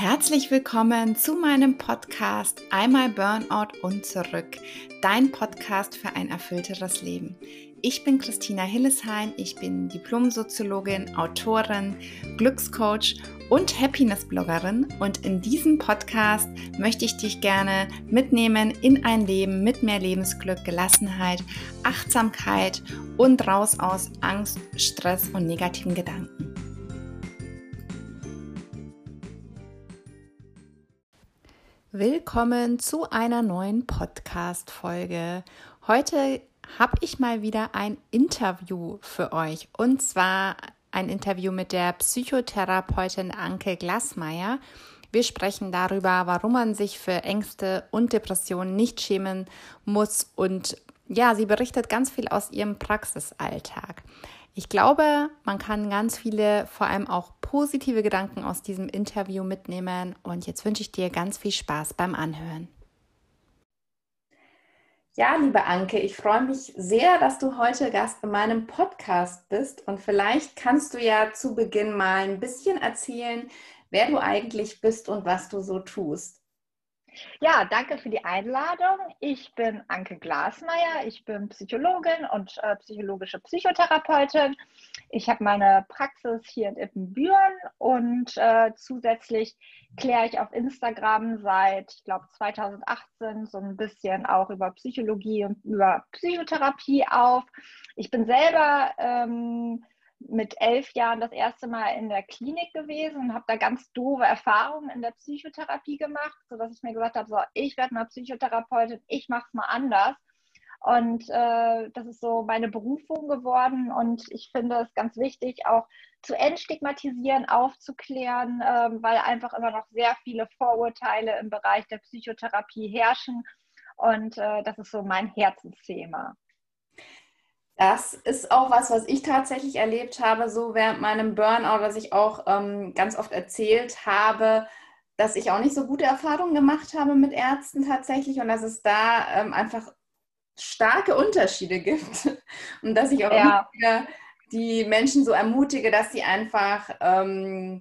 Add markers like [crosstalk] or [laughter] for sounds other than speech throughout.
Herzlich willkommen zu meinem Podcast Einmal Burnout und zurück, dein Podcast für ein erfüllteres Leben. Ich bin Christina Hillesheim, ich bin Diplomsoziologin, Autorin, Glückscoach und Happiness-Bloggerin und in diesem Podcast möchte ich dich gerne mitnehmen in ein Leben mit mehr Lebensglück, Gelassenheit, Achtsamkeit und raus aus Angst, Stress und negativen Gedanken. Willkommen zu einer neuen Podcast-Folge. Heute habe ich mal wieder ein Interview für euch und zwar ein Interview mit der Psychotherapeutin Anke Glasmeier. Wir sprechen darüber, warum man sich für Ängste und Depressionen nicht schämen muss und ja, sie berichtet ganz viel aus ihrem Praxisalltag. Ich glaube, man kann ganz viele, vor allem auch positive Gedanken aus diesem Interview mitnehmen. Und jetzt wünsche ich dir ganz viel Spaß beim Anhören. Ja, liebe Anke, ich freue mich sehr, dass du heute Gast in meinem Podcast bist. Und vielleicht kannst du ja zu Beginn mal ein bisschen erzählen, wer du eigentlich bist und was du so tust. Ja, danke für die Einladung. Ich bin Anke Glasmeier. Ich bin Psychologin und äh, psychologische Psychotherapeutin. Ich habe meine Praxis hier in Ippenbüren und äh, zusätzlich kläre ich auf Instagram seit, ich glaube, 2018 so ein bisschen auch über Psychologie und über Psychotherapie auf. Ich bin selber ähm, mit elf Jahren das erste Mal in der Klinik gewesen und habe da ganz doofe Erfahrungen in der Psychotherapie gemacht, sodass ich mir gesagt habe, so, ich werde mal Psychotherapeutin, ich mache es mal anders. Und äh, das ist so meine Berufung geworden und ich finde es ganz wichtig, auch zu entstigmatisieren, aufzuklären, äh, weil einfach immer noch sehr viele Vorurteile im Bereich der Psychotherapie herrschen. Und äh, das ist so mein Herzensthema. Das ist auch was, was ich tatsächlich erlebt habe, so während meinem Burnout, was ich auch ähm, ganz oft erzählt habe, dass ich auch nicht so gute Erfahrungen gemacht habe mit Ärzten tatsächlich und dass es da ähm, einfach starke Unterschiede [laughs] gibt und dass ich auch ja. die Menschen so ermutige, dass sie einfach ähm,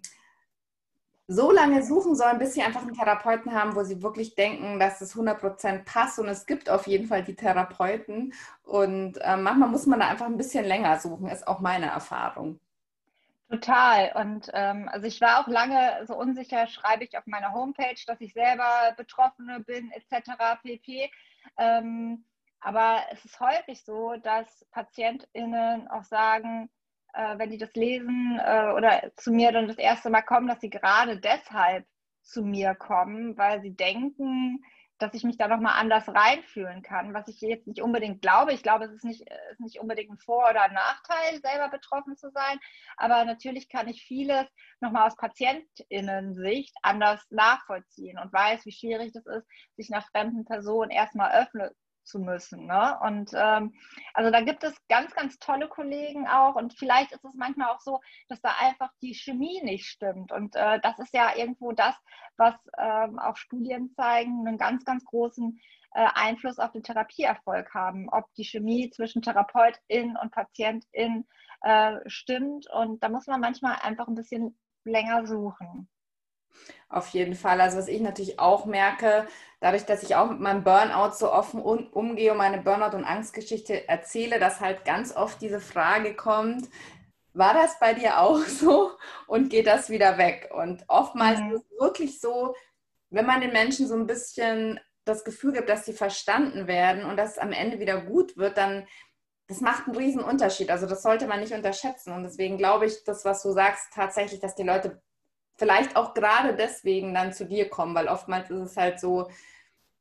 so lange suchen sollen, bis sie einfach einen Therapeuten haben, wo sie wirklich denken, dass es 100% passt. Und es gibt auf jeden Fall die Therapeuten. Und äh, manchmal muss man da einfach ein bisschen länger suchen, ist auch meine Erfahrung. Total. Und ähm, also ich war auch lange so unsicher, schreibe ich auf meiner Homepage, dass ich selber Betroffene bin, etc. pp. Ähm, aber es ist häufig so, dass PatientInnen auch sagen, äh, wenn die das lesen äh, oder zu mir dann das erste Mal kommen, dass sie gerade deshalb zu mir kommen, weil sie denken, dass ich mich da nochmal anders reinfühlen kann, was ich jetzt nicht unbedingt glaube. Ich glaube, es ist nicht, ist nicht unbedingt ein Vor- oder Nachteil, selber betroffen zu sein. Aber natürlich kann ich vieles nochmal aus PatientInnen-Sicht anders nachvollziehen und weiß, wie schwierig das ist, sich nach fremden Personen erstmal öffnen zu müssen. Ne? Und ähm, also da gibt es ganz, ganz tolle Kollegen auch. Und vielleicht ist es manchmal auch so, dass da einfach die Chemie nicht stimmt. Und äh, das ist ja irgendwo das, was ähm, auch Studien zeigen, einen ganz, ganz großen äh, Einfluss auf den Therapieerfolg haben, ob die Chemie zwischen Therapeutin und Patientin äh, stimmt. Und da muss man manchmal einfach ein bisschen länger suchen. Auf jeden Fall. Also was ich natürlich auch merke, dadurch, dass ich auch mit meinem Burnout so offen umgehe und meine Burnout- und Angstgeschichte erzähle, dass halt ganz oft diese Frage kommt, war das bei dir auch [laughs] so und geht das wieder weg? Und oftmals mhm. ist es wirklich so, wenn man den Menschen so ein bisschen das Gefühl gibt, dass sie verstanden werden und dass es am Ende wieder gut wird, dann das macht einen riesen Unterschied. Also das sollte man nicht unterschätzen. Und deswegen glaube ich, das, was du sagst, tatsächlich, dass die Leute vielleicht auch gerade deswegen dann zu dir kommen, weil oftmals ist es halt so,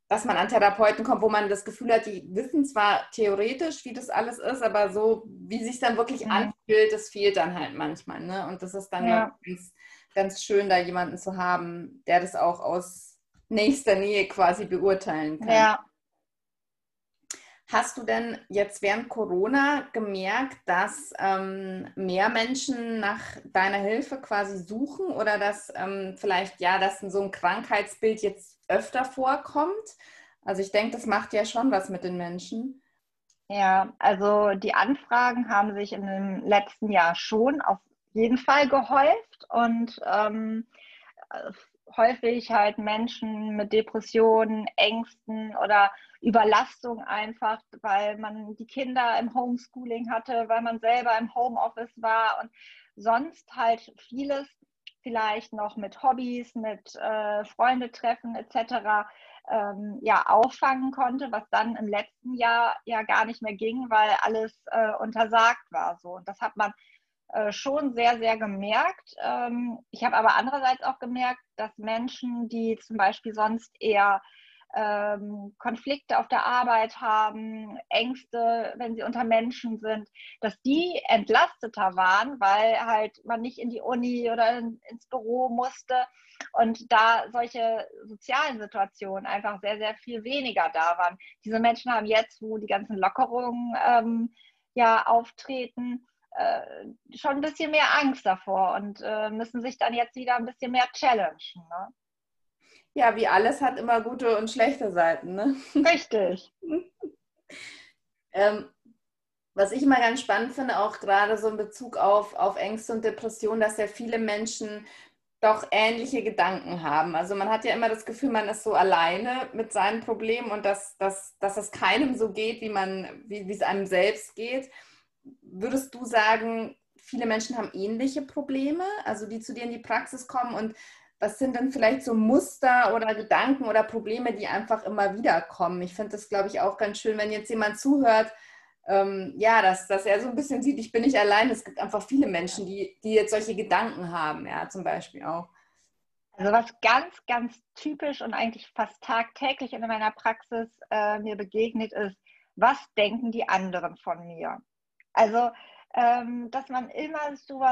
dass man an Therapeuten kommt, wo man das Gefühl hat, die wissen zwar theoretisch, wie das alles ist, aber so, wie sich dann wirklich mhm. anfühlt, das fehlt dann halt manchmal. Ne? Und das ist dann ja. ganz, ganz schön, da jemanden zu haben, der das auch aus nächster Nähe quasi beurteilen kann. Ja, Hast du denn jetzt während Corona gemerkt, dass ähm, mehr Menschen nach deiner Hilfe quasi suchen oder dass ähm, vielleicht ja, dass so ein Krankheitsbild jetzt öfter vorkommt? Also ich denke, das macht ja schon was mit den Menschen. Ja, also die Anfragen haben sich in dem letzten Jahr schon auf jeden Fall gehäuft und ähm, häufig halt Menschen mit Depressionen, Ängsten oder Überlastung einfach, weil man die Kinder im Homeschooling hatte, weil man selber im Homeoffice war und sonst halt vieles vielleicht noch mit Hobbys, mit äh, Freunde treffen etc. Ähm, ja auffangen konnte, was dann im letzten Jahr ja gar nicht mehr ging, weil alles äh, untersagt war so und das hat man äh, schon sehr, sehr gemerkt. Ähm, ich habe aber andererseits auch gemerkt, dass Menschen, die zum Beispiel sonst eher ähm, Konflikte auf der Arbeit haben, Ängste, wenn sie unter Menschen sind, dass die entlasteter waren, weil halt man nicht in die Uni oder in, ins Büro musste und da solche sozialen Situationen einfach sehr, sehr viel weniger da waren. Diese Menschen haben jetzt, wo die ganzen Lockerungen ähm, ja auftreten, äh, schon ein bisschen mehr Angst davor und äh, müssen sich dann jetzt wieder ein bisschen mehr challengen. Ne? Ja, wie alles hat immer gute und schlechte Seiten. Ne? [laughs] Richtig. ähm, was ich immer ganz spannend finde, auch gerade so in Bezug auf, auf Ängste und Depressionen, dass ja viele Menschen doch ähnliche Gedanken haben. Also man hat ja immer das Gefühl, man ist so alleine mit seinen Problemen und dass, dass, dass es keinem so geht, wie, man, wie, wie es einem selbst geht würdest du sagen, viele Menschen haben ähnliche Probleme, also die zu dir in die Praxis kommen und was sind denn vielleicht so Muster oder Gedanken oder Probleme, die einfach immer wieder kommen? Ich finde das, glaube ich, auch ganz schön, wenn jetzt jemand zuhört, ähm, ja, dass, dass er so ein bisschen sieht, ich bin nicht allein. Es gibt einfach viele Menschen, die, die jetzt solche Gedanken haben, ja, zum Beispiel auch. Also was ganz, ganz typisch und eigentlich fast tagtäglich in meiner Praxis äh, mir begegnet ist, was denken die anderen von mir? Also, ähm, dass man immer so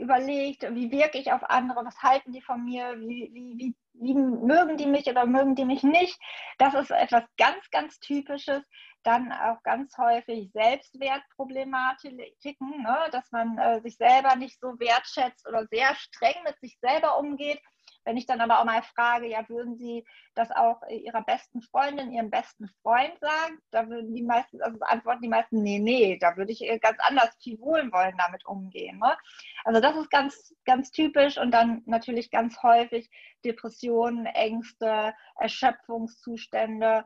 überlegt, wie wirke ich auf andere, was halten die von mir, wie, wie, wie, wie mögen die mich oder mögen die mich nicht. Das ist etwas ganz, ganz Typisches. Dann auch ganz häufig Selbstwertproblematiken, ne? dass man äh, sich selber nicht so wertschätzt oder sehr streng mit sich selber umgeht wenn ich dann aber auch mal frage, ja, würden Sie das auch Ihrer besten Freundin, Ihrem besten Freund sagen? Da würden die meisten, also antworten die meisten, nee, nee, da würde ich ganz anders viel wohlwollend damit umgehen. Ne? Also das ist ganz, ganz typisch und dann natürlich ganz häufig Depressionen, Ängste, Erschöpfungszustände.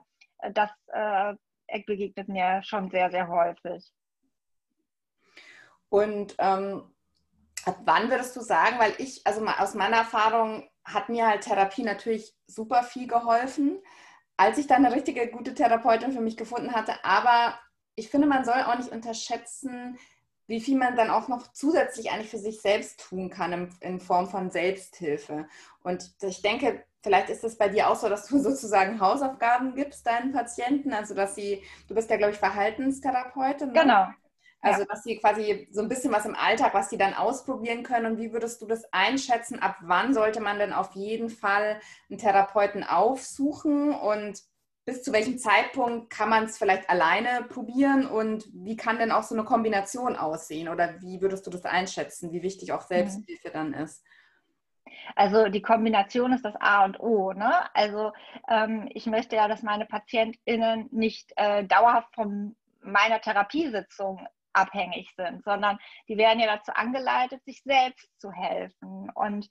Das äh, begegnet mir schon sehr, sehr häufig. Und ähm, ab wann würdest du sagen, weil ich, also aus meiner Erfahrung, hat mir halt Therapie natürlich super viel geholfen, als ich dann eine richtige gute Therapeutin für mich gefunden hatte. Aber ich finde, man soll auch nicht unterschätzen, wie viel man dann auch noch zusätzlich eigentlich für sich selbst tun kann in, Form von Selbsthilfe. Und ich denke, vielleicht ist es bei dir auch so, dass du [laughs] sozusagen Hausaufgaben gibst deinen Patienten, also dass sie, du bist ja, glaube ich, Verhaltenstherapeutin. Ne? Genau. Also, dass sie quasi so ein bisschen was im Alltag, was sie dann ausprobieren können. Und wie würdest du das einschätzen? Ab wann sollte man denn auf jeden Fall einen Therapeuten aufsuchen? Und bis zu welchem Zeitpunkt kann man es vielleicht alleine probieren? Und wie kann denn auch so eine Kombination aussehen? Oder wie würdest du das einschätzen, wie wichtig auch Selbsthilfe mhm. dann ist? Also die Kombination ist das A und O. Ne? Also ähm, ich möchte ja, dass meine PatientInnen nicht äh, dauerhaft von meiner Therapiesitzung abhängig sind, sondern die werden ja dazu angeleitet, sich selbst zu helfen. Und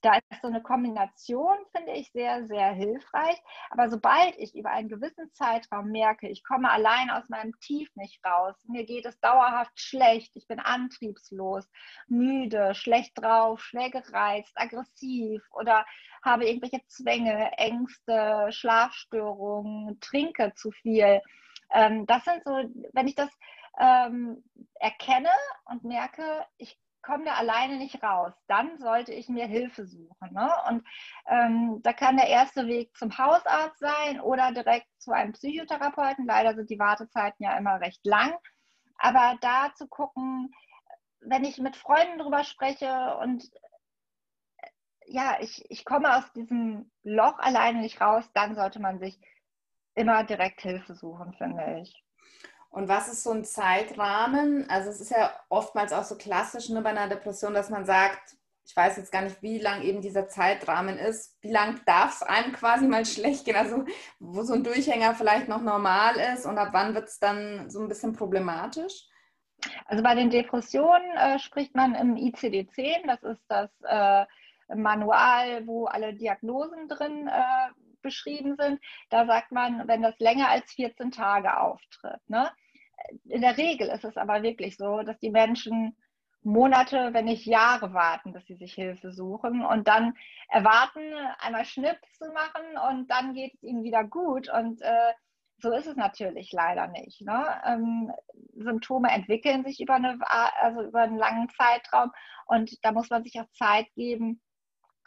da ist so eine Kombination, finde ich, sehr, sehr hilfreich. Aber sobald ich über einen gewissen Zeitraum merke, ich komme allein aus meinem Tief nicht raus, mir geht es dauerhaft schlecht, ich bin antriebslos, müde, schlecht drauf, schwer gereizt, aggressiv oder habe irgendwelche Zwänge, Ängste, Schlafstörungen, trinke zu viel. Ähm, das sind so, wenn ich das ähm, erkenne und merke, ich komme da alleine nicht raus, dann sollte ich mir Hilfe suchen. Ne? Und ähm, da kann der erste Weg zum Hausarzt sein oder direkt zu einem Psychotherapeuten. Leider sind die Wartezeiten ja immer recht lang. Aber da zu gucken, wenn ich mit Freunden drüber spreche und äh, ja, ich, ich komme aus diesem Loch alleine nicht raus, dann sollte man sich immer direkt Hilfe suchen, finde ich. Und was ist so ein Zeitrahmen? Also es ist ja oftmals auch so klassisch ne, bei einer Depression, dass man sagt, ich weiß jetzt gar nicht, wie lang eben dieser Zeitrahmen ist. Wie lang darf es einem quasi mal schlecht gehen? Also wo so ein Durchhänger vielleicht noch normal ist und ab wann wird es dann so ein bisschen problematisch? Also bei den Depressionen äh, spricht man im ICD-10, das ist das äh, Manual, wo alle Diagnosen drin äh, beschrieben sind. Da sagt man, wenn das länger als 14 Tage auftritt. Ne? In der Regel ist es aber wirklich so, dass die Menschen Monate, wenn nicht Jahre warten, bis sie sich Hilfe suchen und dann erwarten, einmal Schnips zu machen und dann geht es ihnen wieder gut. Und äh, so ist es natürlich leider nicht. Ne? Ähm, Symptome entwickeln sich über, eine, also über einen langen Zeitraum und da muss man sich auch Zeit geben,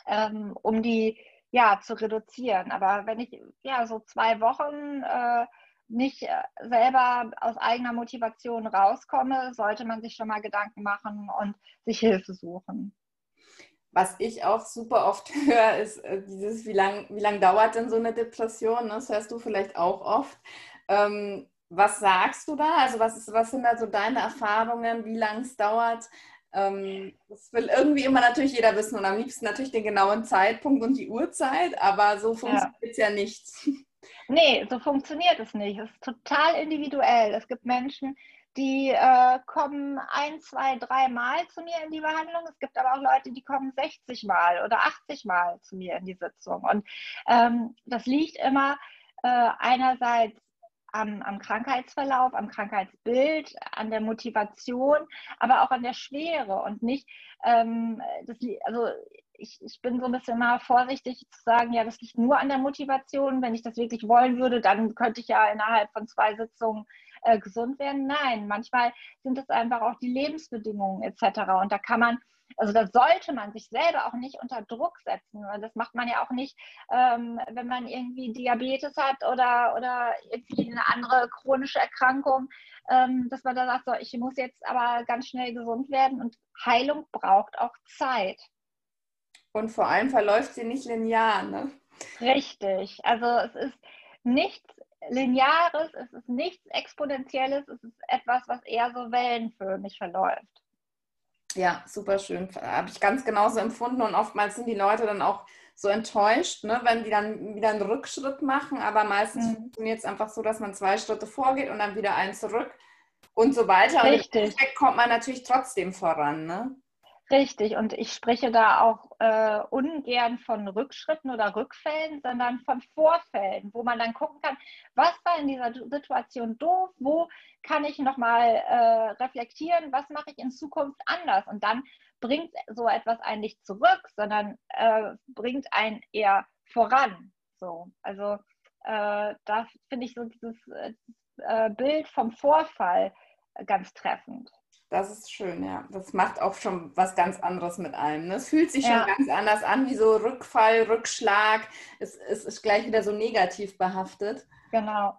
ähm, um die ja, zu reduzieren. Aber wenn ich ja so zwei Wochen äh, nicht äh, selber aus eigener Motivation rauskomme, sollte man sich schon mal Gedanken machen und sich Hilfe suchen. Was ich auch super oft [laughs] höre, ist äh, dieses, wie lange wie lang dauert denn so eine Depression? Das hörst du vielleicht auch oft. Ähm, was sagst du da? Also was, ist, was sind da so deine Erfahrungen, wie lange es dauert? Ähm, das will irgendwie immer natürlich jeder wissen und am liebsten natürlich den genauen Zeitpunkt und die Uhrzeit, aber so funktioniert es ja. ja nicht. [laughs] Nee, so funktioniert es nicht. Es ist total individuell. Es gibt Menschen, die äh, kommen ein, zwei, drei Mal zu mir in die Behandlung. Es gibt aber auch Leute, die kommen 60 Mal oder 80 Mal zu mir in die Sitzung. Und ähm, das liegt immer äh, einerseits am, am, Krankheitsverlauf, am Krankheitsbild, an der Motivation, aber auch an der Schwere und nicht, ähm, das, also ich, ich bin so ein bisschen mal vorsichtig zu sagen, ja, das liegt nur an der Motivation. Wenn ich das wirklich wollen würde, dann könnte ich ja innerhalb von zwei Sitzungen äh, gesund werden. Nein, manchmal sind es einfach auch die Lebensbedingungen etc. Und da kann man, also da sollte man sich selber auch nicht unter Druck setzen. Das macht man ja auch nicht, ähm, wenn man irgendwie Diabetes hat oder, oder irgendwie eine andere chronische Erkrankung, ähm, dass man da sagt, so, ich muss jetzt aber ganz schnell gesund werden und Heilung braucht auch Zeit. Und vor allem verläuft sie nicht linear, ne? Richtig. Also es ist nichts Lineares, es ist nichts Exponentielles, es ist etwas, was eher so wellenförmig verläuft. Ja, super schön. Habe ich ganz genauso empfunden und oftmals sind die Leute dann auch so enttäuscht, ne, wenn die dann wieder einen Rückschritt machen, aber meistens mhm. funktioniert es einfach so, dass man zwei Schritte vorgeht und dann wieder einen zurück und so weiter. Richtig. Und im kommt man natürlich trotzdem voran. Ne? Richtig, und ich spreche da auch äh, ungern von Rückschritten oder Rückfällen, sondern von Vorfällen, wo man dann gucken kann, was war in dieser Situation doof, wo kann ich nochmal äh, reflektieren, was mache ich in Zukunft anders. Und dann bringt so etwas einen nicht zurück, sondern äh, bringt einen eher voran. So, also äh, da finde ich so dieses äh, Bild vom Vorfall ganz treffend. Das ist schön, ja. Das macht auch schon was ganz anderes mit einem. Ne? Es fühlt sich ja. schon ganz anders an, wie so Rückfall, Rückschlag. Es, es ist gleich wieder so negativ behaftet. Genau.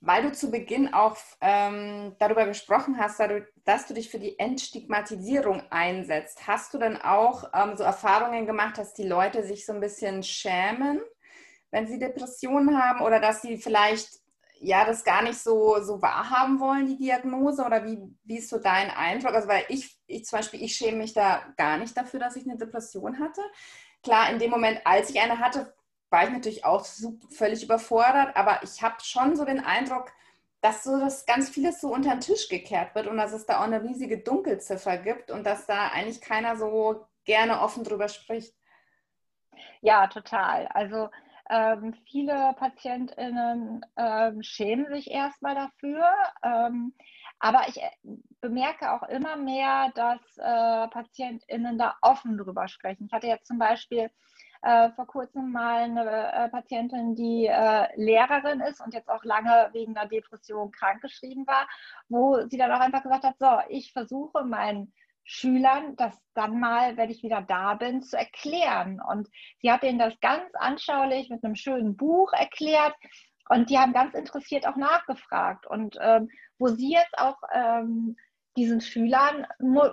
Weil du zu Beginn auch ähm, darüber gesprochen hast, dass du dich für die Entstigmatisierung einsetzt, hast du dann auch ähm, so Erfahrungen gemacht, dass die Leute sich so ein bisschen schämen, wenn sie Depressionen haben oder dass sie vielleicht ja, das gar nicht so, so wahrhaben wollen, die Diagnose? Oder wie, wie ist so dein Eindruck? Also, weil ich, ich zum Beispiel, ich schäme mich da gar nicht dafür, dass ich eine Depression hatte. Klar, in dem Moment, als ich eine hatte, war ich natürlich auch super, völlig überfordert, aber ich habe schon so den Eindruck, dass so das ganz vieles so unter den Tisch gekehrt wird und dass es da auch eine riesige Dunkelziffer gibt und dass da eigentlich keiner so gerne offen drüber spricht. Ja, total. Also ähm, viele PatientInnen ähm, schämen sich erstmal dafür. Ähm, aber ich äh, bemerke auch immer mehr, dass äh, PatientInnen da offen drüber sprechen. Ich hatte jetzt zum Beispiel äh, vor kurzem mal eine äh, Patientin, die äh, Lehrerin ist und jetzt auch lange wegen einer Depression krankgeschrieben war, wo sie dann auch einfach gesagt hat, so, ich versuche meinen Schülern das dann mal, wenn ich wieder da bin, zu erklären. Und sie hat ihnen das ganz anschaulich mit einem schönen Buch erklärt. Und die haben ganz interessiert auch nachgefragt. Und ähm, wo sie jetzt auch ähm, diesen Schülern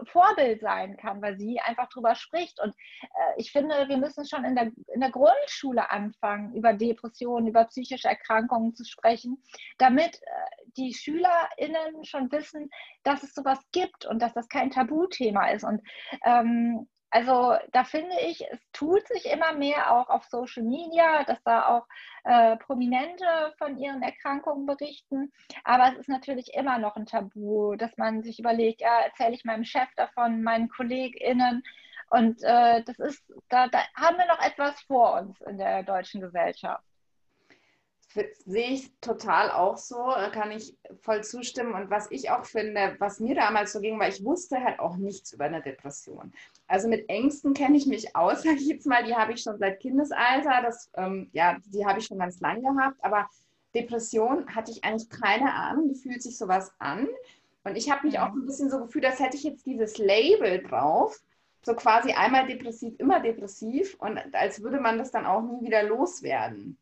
Vorbild sein kann, weil sie einfach drüber spricht. Und äh, ich finde, wir müssen schon in der, in der Grundschule anfangen, über Depressionen, über psychische Erkrankungen zu sprechen, damit äh, die SchülerInnen schon wissen, dass es sowas gibt und dass das kein Tabuthema ist. Und ähm, also da finde ich, es tut sich immer mehr auch auf Social Media, dass da auch äh, Prominente von ihren Erkrankungen berichten. Aber es ist natürlich immer noch ein Tabu, dass man sich überlegt, ja, erzähle ich meinem Chef davon, meinen KollegInnen. Und äh, das ist, da, da haben wir noch etwas vor uns in der deutschen Gesellschaft sehe ich total auch so, kann ich voll zustimmen. Und was ich auch finde, was mir damals so ging, weil ich wusste halt auch nichts über eine Depression. Also mit Ängsten kenne ich mich aus, [laughs] sage ich jetzt mal, die habe ich schon seit Kindesalter, das, ähm, ja, die habe ich schon ganz lange gehabt, aber Depression hatte ich eigentlich keine Ahnung, wie fühlt sich sowas an? Und ich habe mich auch ein bisschen so gefühlt, als hätte ich jetzt dieses Label drauf, so quasi einmal depressiv, immer depressiv und als würde man das dann auch nie wieder loswerden.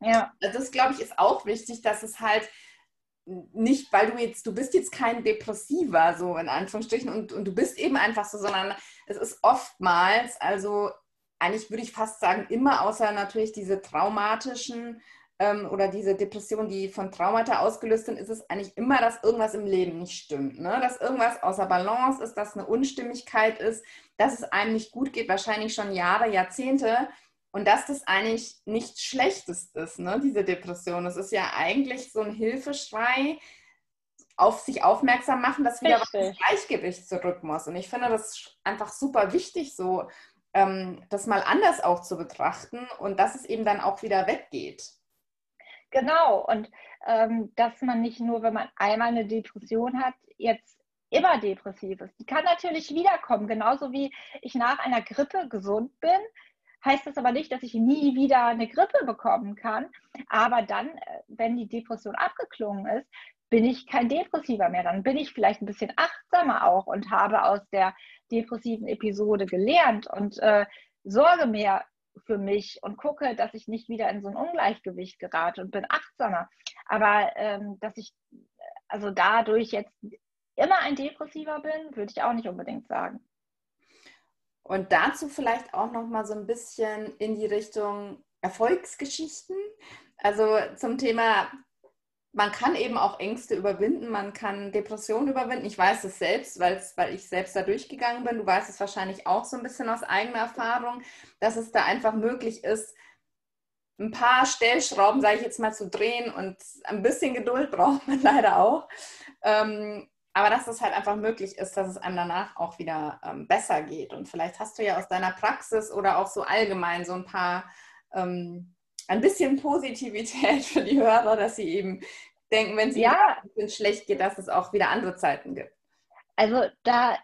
Ja. Also das, glaube ich, ist auch wichtig, dass es halt nicht, weil du jetzt, du bist jetzt kein Depressiver, so in Anführungsstrichen, und, und du bist eben einfach so, sondern es ist oftmals, also eigentlich würde ich fast sagen, immer außer natürlich diese traumatischen ähm, oder diese Depression, die von Traumata ausgelöst sind, ist es eigentlich immer, dass irgendwas im Leben nicht stimmt. Ne? Dass irgendwas außer Balance ist, dass eine Unstimmigkeit ist, dass es einem nicht gut geht, wahrscheinlich schon Jahre, Jahrzehnte. Und dass das eigentlich nichts Schlechtes ist, ne, diese Depression. Es ist ja eigentlich so ein Hilfeschrei, auf sich aufmerksam machen, dass wieder Richtig. was ins Gleichgewicht zurück muss. Und ich finde das einfach super wichtig, so ähm, das mal anders auch zu betrachten und dass es eben dann auch wieder weggeht. Genau, und ähm, dass man nicht nur, wenn man einmal eine Depression hat, jetzt immer depressiv ist. Die kann natürlich wiederkommen, genauso wie ich nach einer Grippe gesund bin, heißt das aber nicht, dass ich nie wieder eine Grippe bekommen kann. Aber dann, äh, wenn die Depression abgeklungen ist, bin ich kein Depressiver mehr. Dann bin ich vielleicht ein bisschen achtsamer auch und habe aus der depressiven Episode gelernt und äh, sorge mehr für mich und gucke, dass ich nicht wieder in so ein Ungleichgewicht gerate und bin achtsamer. Aber ähm, dass ich also dadurch jetzt immer ein Depressiver bin, würde ich auch nicht unbedingt sagen. Und dazu vielleicht auch noch mal so ein bisschen in die Richtung Erfolgsgeschichten. Also zum Thema, man kann eben auch Ängste überwinden, man kann Depressionen überwinden. Ich weiß es selbst, weil ich selbst da durchgegangen bin. Du weißt es wahrscheinlich auch so ein bisschen aus eigener Erfahrung, dass es da einfach möglich ist, ein paar Stellschrauben, sage ich jetzt mal, zu drehen und ein bisschen Geduld [laughs] braucht man leider auch. Ähm, aber dass es halt einfach möglich ist, dass es einem danach auch wieder ähm, besser geht. Und vielleicht hast du ja aus deiner Praxis oder auch so allgemein so ein paar, ähm, ein bisschen Positivität für die Hörer, dass sie eben denken, wenn es ja. ihnen schlecht geht, dass es auch wieder andere Zeiten gibt. Also da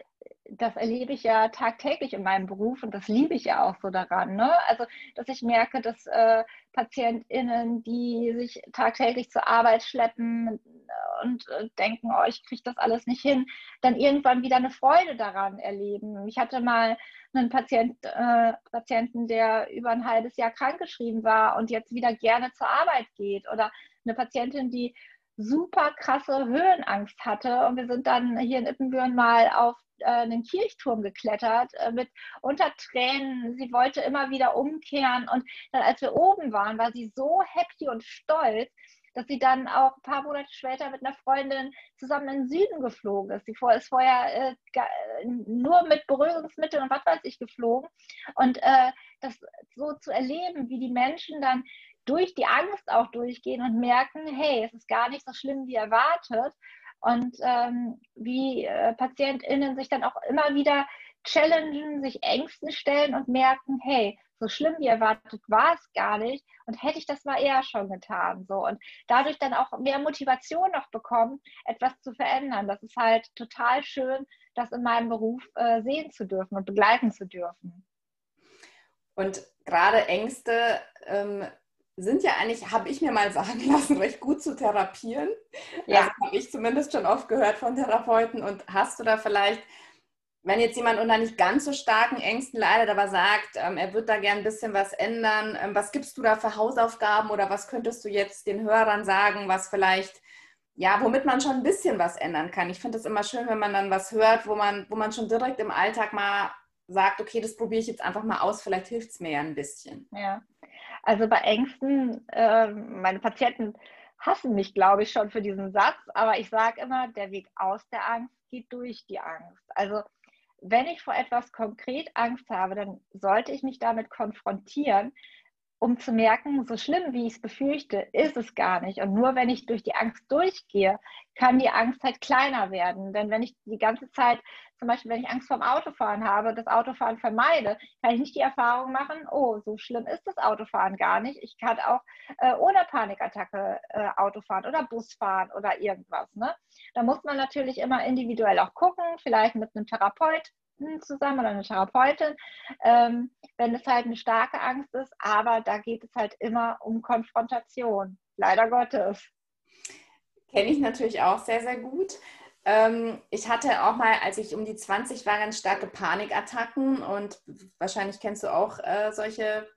das erlebe ich ja tagtäglich in meinem Beruf und das liebe ich ja auch so daran. Ne? Also, dass ich merke, dass äh, PatientInnen, die sich tagtäglich zur Arbeit schleppen und äh, denken, oh, ich kriege das alles nicht hin, dann irgendwann wieder eine Freude daran erleben. Ich hatte mal einen Patient, äh, Patienten, der über ein halbes Jahr krankgeschrieben war und jetzt wieder gerne zur Arbeit geht. Oder eine Patientin, die super krasse Höhenangst hatte. Und wir sind dann hier in Ippenbüren mal auf äh, einen Kirchturm geklettert äh, mit unter Tränen. Sie wollte immer wieder umkehren. Und dann, als wir oben waren, war sie so happy und stolz, dass sie dann auch ein paar Monate später mit einer Freundin zusammen in den Süden geflogen ist. Sie ist vorher äh, nur mit Beruhigungsmitteln und was weiß ich geflogen. Und äh, das so zu erleben, wie die Menschen dann durch die Angst auch durchgehen und merken, hey, es ist gar nicht so schlimm wie erwartet. Und ähm, wie äh, PatientInnen sich dann auch immer wieder challengen, sich Ängsten stellen und merken, hey, so schlimm wie erwartet war es gar nicht und hätte ich das mal eher schon getan. So. Und dadurch dann auch mehr Motivation noch bekommen, etwas zu verändern. Das ist halt total schön, das in meinem Beruf äh, sehen zu dürfen und begleiten zu dürfen. Und gerade Ängste ähm, sind ja eigentlich, habe ich mir mal sagen [laughs] lassen, recht gut zu therapieren. Ja. Das habe ich zumindest schon oft gehört von Therapeuten. Und hast du da vielleicht, wenn jetzt jemand unter nicht ganz so starken Ängsten leidet, aber sagt, ähm, er wird da gern ein bisschen was ändern, ähm, was gibst du da für Hausaufgaben oder was könntest du jetzt den Hörern sagen, was vielleicht, ja, womit man schon ein bisschen was ändern kann? Ich finde es immer schön, wenn man dann was hört, wo man, wo man schon direkt im Alltag mal sagt, okay, das probiere ich jetzt einfach mal aus, vielleicht hilft es mir ja ein bisschen. Ja, also bei Ängsten, äh, meine Patienten hassen mich, glaube ich, schon für diesen Satz, aber ich sage immer, der Weg aus der Angst geht durch die Angst. Also wenn ich vor etwas konkret Angst habe, dann sollte ich mich damit konfrontieren, um zu merken, so schlimm wie ich es befürchte, ist es gar nicht. Und nur wenn ich durch die Angst durchgehe, kann die Angst halt kleiner werden. Denn wenn ich die ganze Zeit zum Beispiel, wenn ich Angst vorm Autofahren habe, das Autofahren vermeide, kann ich nicht die Erfahrung machen, oh, so schlimm ist das Autofahren gar nicht. Ich kann auch äh, ohne Panikattacke äh, Autofahren oder Bus fahren oder irgendwas. Ne? Da muss man natürlich immer individuell auch gucken, vielleicht mit einem Therapeut zusammen oder eine Therapeutin, ähm, wenn es halt eine starke Angst ist. Aber da geht es halt immer um Konfrontation, leider Gottes. Kenne ich natürlich auch sehr, sehr gut. Ähm, ich hatte auch mal, als ich um die 20 war, ganz starke Panikattacken und wahrscheinlich kennst du auch äh, solche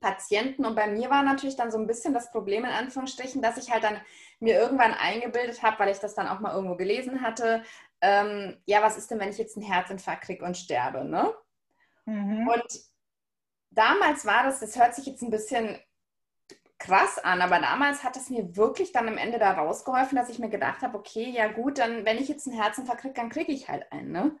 Patienten. Und bei mir war natürlich dann so ein bisschen das Problem in Anführungsstrichen, dass ich halt dann mir irgendwann eingebildet habe, weil ich das dann auch mal irgendwo gelesen hatte, ähm, ja, was ist denn, wenn ich jetzt einen Herzinfarkt kriege und sterbe, ne? Mhm. Und damals war das, das hört sich jetzt ein bisschen krass an, aber damals hat es mir wirklich dann am Ende da rausgeholfen, dass ich mir gedacht habe, okay, ja gut, dann wenn ich jetzt einen Herzinfarkt kriege, dann kriege ich halt einen, ne?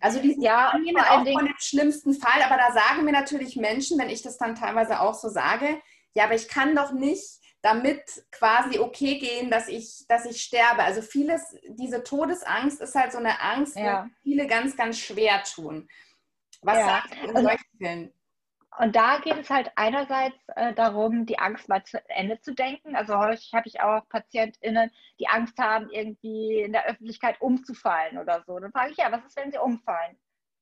Also die ja, auch von dem schlimmsten Fall, aber da sagen mir natürlich Menschen, wenn ich das dann teilweise auch so sage, ja, aber ich kann doch nicht damit quasi okay gehen, dass ich, dass ich sterbe. Also vieles, diese Todesangst ist halt so eine Angst, ja. wo viele ganz, ganz schwer tun. Was ja. sagst du in also, solchen Fällen? Und da geht es halt einerseits äh, darum, die Angst mal zu Ende zu denken. Also häufig habe ich auch PatientInnen, die Angst haben, irgendwie in der Öffentlichkeit umzufallen oder so. Dann frage ich, ja, was ist, wenn sie umfallen?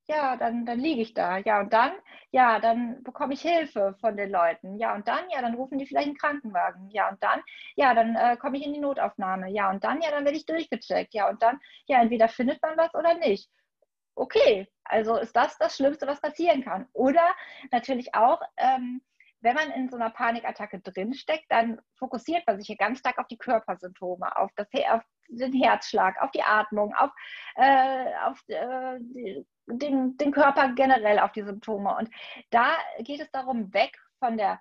Ja, dann, dann liege ich da. Ja, und dann, ja, dann bekomme ich Hilfe von den Leuten. Ja, und dann, ja, dann rufen die vielleicht einen Krankenwagen. Ja, und dann, ja, dann äh, komme ich in die Notaufnahme. Ja, und dann, ja, dann werde ich durchgecheckt. Ja, und dann, ja, entweder findet man was oder nicht okay, also ist das das Schlimmste, was passieren kann. Oder natürlich auch, ähm, wenn man in so einer Panikattacke drinsteckt, dann fokussiert man sich hier ganz stark auf die Körpersymptome, auf, das, auf den Herzschlag, auf die Atmung, auf, äh, auf äh, den, den Körper generell, auf die Symptome. Und da geht es darum, weg von der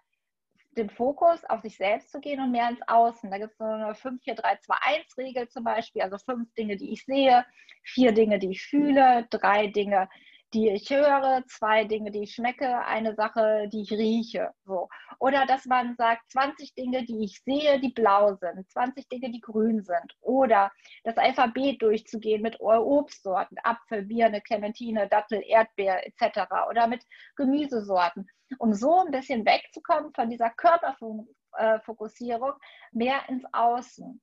den Fokus auf sich selbst zu gehen und mehr ins Außen. Da gibt es so eine 5-4-3-2-1-Regel zum Beispiel, also fünf Dinge, die ich sehe, vier Dinge, die ich fühle, drei Dinge, die ich höre, zwei Dinge, die ich schmecke, eine Sache, die ich rieche. So. Oder dass man sagt, 20 Dinge, die ich sehe, die blau sind, 20 Dinge, die grün sind. Oder das Alphabet durchzugehen mit Obstsorten, Apfel, Birne, Clementine, Dattel, Erdbeer etc. Oder mit Gemüsesorten, um so ein bisschen wegzukommen von dieser Körperfokussierung, mehr ins Außen.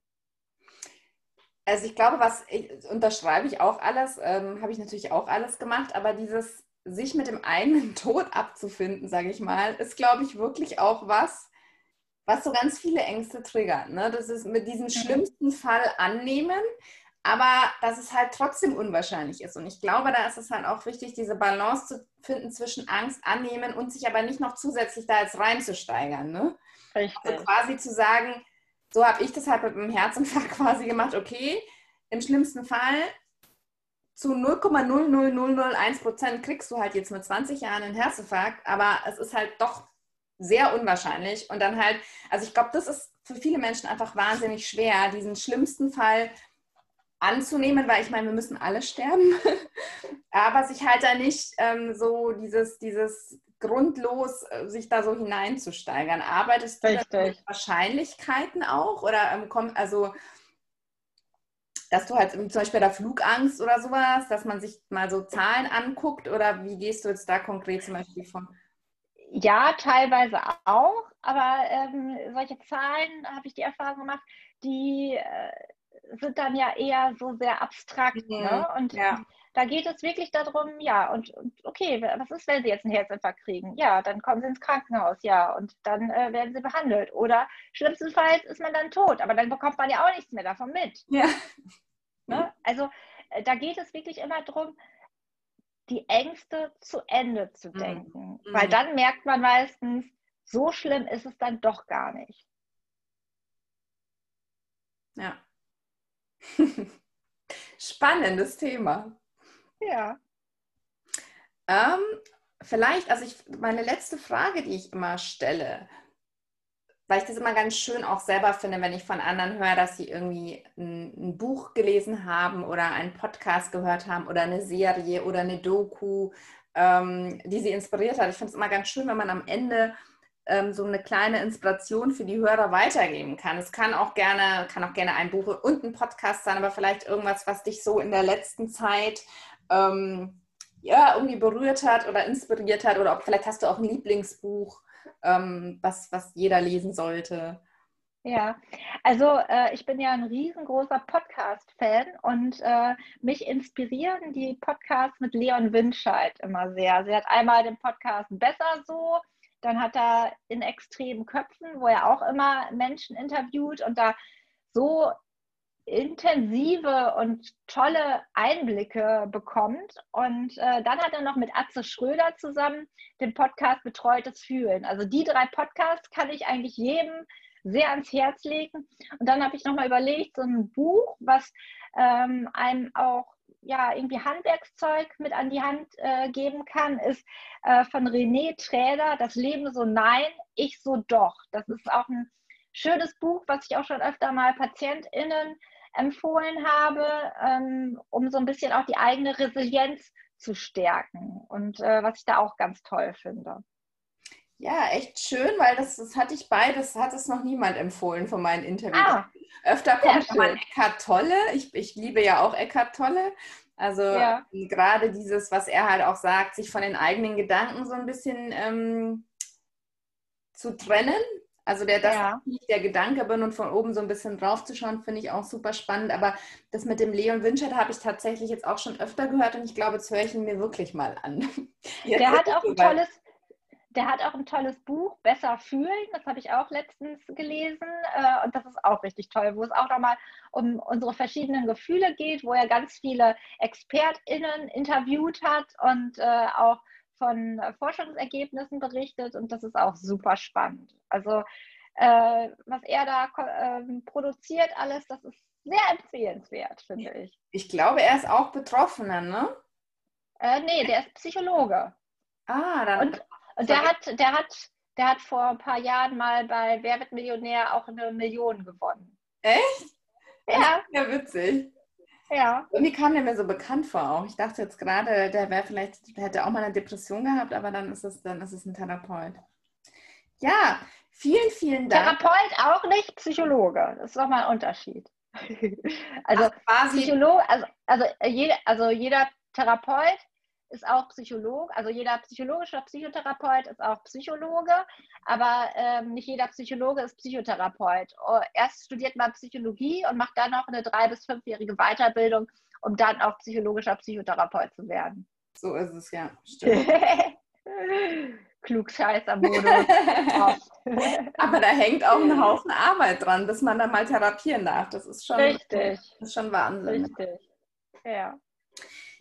Also ich glaube, was ich, unterschreibe ich auch alles, ähm, habe ich natürlich auch alles gemacht, aber dieses sich mit dem eigenen [laughs] Tod abzufinden, sage ich mal, ist, glaube ich, wirklich auch was, was so ganz viele Ängste triggert. Ne? Das ist mit diesem mhm. schlimmsten Fall annehmen, aber dass es halt trotzdem unwahrscheinlich ist. Und ich glaube, da ist es halt auch wichtig, diese Balance zu finden zwischen Angst annehmen und sich aber nicht noch zusätzlich da jetzt reinzusteigern. Ne? Richtig. Also quasi zu sagen, so habe ich das halt mit dem Herzinfarkt [laughs] quasi gemacht. Okay, im schlimmsten Fall zu 0,00001 Prozent kriegst du halt jetzt mit 20 Jahren einen Herzinfarkt, aber es ist halt doch sehr unwahrscheinlich. Und dann halt, also ich glaube, das ist für viele Menschen einfach wahnsinnig schwer, diesen schlimmsten Fall anzunehmen, weil ich meine, wir müssen alle sterben, [laughs] aber sich halt da nicht ähm, so dieses, dieses grundlos äh, sich da so hineinzusteigern. Arbeitest du mit Wahrscheinlichkeiten auch oder ähm, kommt also dass du halt zum Beispiel bei der Flugangst oder sowas, dass man sich mal so Zahlen anguckt oder wie gehst du jetzt da konkret zum Beispiel von? Ja, teilweise auch, aber ähm, solche Zahlen habe ich die Erfahrung gemacht, die äh, sind dann ja eher so sehr abstrakt. Mhm. Ne? Und ja. Da geht es wirklich darum, ja, und, und, okay, was ist, wenn Sie jetzt einen Herzinfarkt kriegen? Ja, dann kommen Sie ins Krankenhaus, ja, und dann äh, werden Sie behandelt. Oder schlimmstenfalls ist man dann tot, aber dann bekommt man ja auch nichts mehr davon mit. Ja. Ne? Also äh, da geht es wirklich immer darum, die Ängste zu Ende zu mhm. denken. Mhm. Weil dann merkt man meistens, so schlimm ist es dann doch gar nicht. Ja. [laughs] Spannendes Thema. Ja. Ähm, vielleicht, also ich, meine letzte Frage, die ich immer stelle, weil ich das immer ganz schön auch selber finde, wenn ich von anderen höre, dass sie irgendwie ein, ein, Buch gelesen haben oder einen Podcast gehört haben oder eine Serie oder eine Doku, ähm, die sie inspiriert hat. Ich finde es immer ganz schön, wenn man am Ende ähm, so eine kleine Inspiration für die Hörer weitergeben kann. Es kann auch gerne, kann auch gerne ein Buch und ein Podcast sein, aber vielleicht irgendwas, was dich so in der letzten Zeit ähm, ja, irgendwie berührt hat oder inspiriert hat oder ob vielleicht hast du auch ein Lieblingsbuch, ähm, was, was jeder lesen sollte. Ja, also äh, ich bin ja ein riesengroßer Podcast-Fan und äh, mich inspirieren die Podcasts mit Leon Winscheid immer sehr. Sie hat einmal den Podcast Besser so, dann hat er in extremen Köpfen, wo er auch immer Menschen interviewt und da so intensive und tolle Einblicke bekommt. Und äh, dann hat er noch mit Atze Schröder zusammen den Podcast Betreutes Fühlen. Also die drei Podcasts kann ich eigentlich jedem sehr ans Herz legen. Und dann habe ich nochmal überlegt, so ein Buch, was ähm, einem auch ja, irgendwie Handwerkszeug mit an die Hand äh, geben kann, ist äh, von René Träder, Das Leben so nein, ich so doch. Das ist auch ein schönes Buch, was ich auch schon öfter mal PatientInnen empfohlen habe, ähm, um so ein bisschen auch die eigene Resilienz zu stärken und äh, was ich da auch ganz toll finde. Ja, echt schön, weil das, das hatte ich beides, hat es noch niemand empfohlen von meinen Interviews. Ah, Öfter kommt mal Eckart Tolle. Ich, ich liebe ja auch Eckart Tolle. Also ja. gerade dieses, was er halt auch sagt, sich von den eigenen Gedanken so ein bisschen ähm, zu trennen. Also der, dass ja. ich der Gedanke bin und von oben so ein bisschen drauf zu schauen, finde ich auch super spannend. Aber das mit dem Leon Winscheid habe ich tatsächlich jetzt auch schon öfter gehört und ich glaube, jetzt höre ich ihn mir wirklich mal an. [laughs] Jetzt der hat auch ein tolles, der hat auch ein tolles Buch, Besser fühlen. Das habe ich auch letztens gelesen. Äh, und das ist auch richtig toll, wo es auch nochmal um unsere verschiedenen Gefühle geht, wo er ganz viele ExpertInnen interviewt hat und äh, auch von Forschungsergebnissen berichtet. Und das ist auch super spannend. Also, äh, was er da ähm, produziert, alles, das ist sehr empfehlenswert, finde ich. Ich glaube, er ist auch Betroffener, ne? Äh, nee, der ist Psychologe. Ah, dann. Und und der hat, der hat, der hat vor ein paar Jahren mal bei Wer wird Millionär auch eine Million gewonnen. Echt? Ja. [laughs] Ja, witzig. Ja. Irgendwie kam der mir so bekannt vor auch. Ich dachte jetzt gerade, der wäre vielleicht, der hätte auch mal eine Depression gehabt, aber dann ist es, dann ist es ein Therapeut. Ja, vielen, vielen Dank. Therapeut auch nicht, Psychologe. Das ist nochmal ein Unterschied. [laughs] Also Ach, Psychologe, also, also, jeder, also jeder Therapeut ist auch Psycholog, also jeder psychologische Psychotherapeut ist auch Psychologe, aber ähm, nicht jeder Psychologe ist Psychotherapeut. Oh, erst studiert man Psychologie und macht dann noch eine drei- bis fünfjährige Weiterbildung, um dann auch psychologischer Psychotherapeut zu werden. So ist es, ja. Stimmt. [laughs] Klugscheißer Modus. [laughs] Aber da hängt auch ein Haufen Arbeit dran, bis man da mal therapieren darf. Das ist schon, Richtig. Das ist schon Wahnsinn. Richtig. Ja.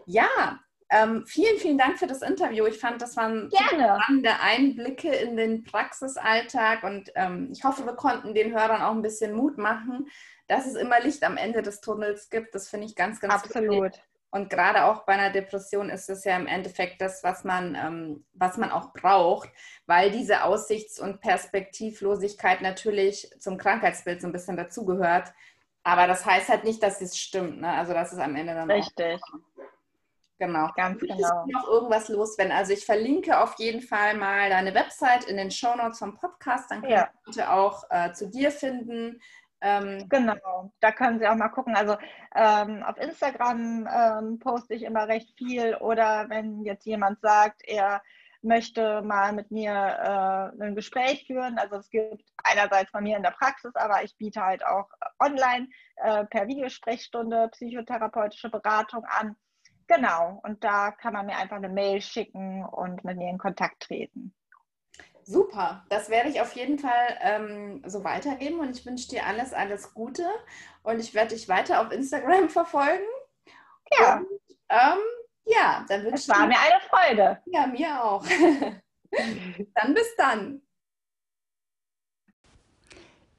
Ja, ähm, vielen, vielen Dank für das Interview. Ich fand, das waren spannende Einblicke in den Praxisalltag und ähm, ich hoffe, wir konnten den Hörern auch ein bisschen Mut machen, dass es immer Licht am Ende des Tunnels gibt. Das finde ich ganz, ganz Absolut. Wichtig. Und gerade auch bei einer Depression ist es ja im Endeffekt das, was man, ähm, was man auch braucht, weil diese Aussichts- und Perspektivlosigkeit natürlich zum Krankheitsbild so ein bisschen dazugehört. Aber das heißt halt nicht, dass es stimmt. Ne? Also das ist am Ende dann Richtig. Auch Genau. Ganz genau. noch irgendwas loswerden? Also ich verlinke auf jeden Fall mal deine Website in den Show Notes vom Podcast. Dann können ja. Leute auch äh, zu dir finden. Ähm, genau, da können Sie auch mal gucken. Also ähm, auf Instagram ähm, poste ich immer recht viel oder wenn jetzt jemand sagt, er möchte mal mit mir äh, ein Gespräch führen. Also es gibt einerseits bei mir in der Praxis, aber ich biete halt auch online äh, per Videosprechstunde psychotherapeutische Beratung an. Genau, und da kann man mir einfach eine Mail schicken und mit mir in Kontakt treten. Super, das werde ich auf jeden Fall ähm, so weitergeben und ich wünsche dir alles, alles Gute und ich werde dich weiter auf Instagram [laughs] verfolgen. Ja. Und, ähm, ja, dann wünsche ich. Es war mir eine Freude. Ja, mir auch. [laughs] dann bis dann.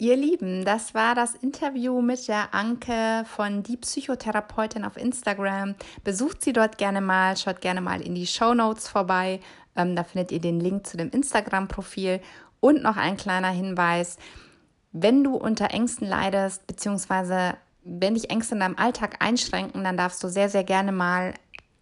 Ihr Lieben, das war das Interview mit der Anke von Die Psychotherapeutin auf Instagram. Besucht sie dort gerne mal, schaut gerne mal in die Show Notes vorbei. Ähm, da findet ihr den Link zu dem Instagram-Profil. Und noch ein kleiner Hinweis, wenn du unter Ängsten leidest, beziehungsweise wenn dich Ängste in deinem Alltag einschränken, dann darfst du sehr, sehr gerne mal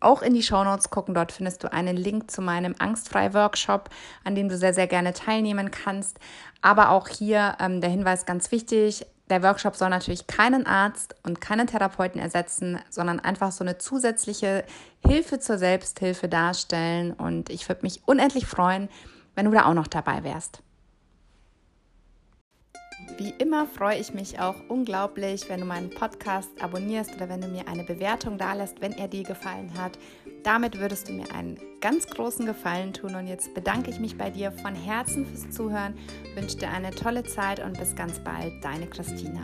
auch in die Shownotes gucken. Dort findest du einen Link zu meinem Angstfrei-Workshop, an dem du sehr, sehr gerne teilnehmen kannst. Aber auch hier ähm, der Hinweis ganz wichtig, Der Workshop soll natürlich keinen Arzt und keinen Therapeuten ersetzen, sondern einfach so eine zusätzliche Hilfe zur Selbsthilfe darstellen. Und ich würde mich unendlich freuen, wenn du da auch noch dabei wärst. Wie immer freue ich mich auch unglaublich, wenn du meinen Podcast abonnierst oder wenn du mir eine Bewertung dalässt, wenn er dir gefallen hat. Damit würdest du mir einen ganz großen Gefallen tun und jetzt bedanke ich mich bei dir von Herzen fürs Zuhören, wünsche dir eine tolle Zeit und bis ganz bald, deine Christina.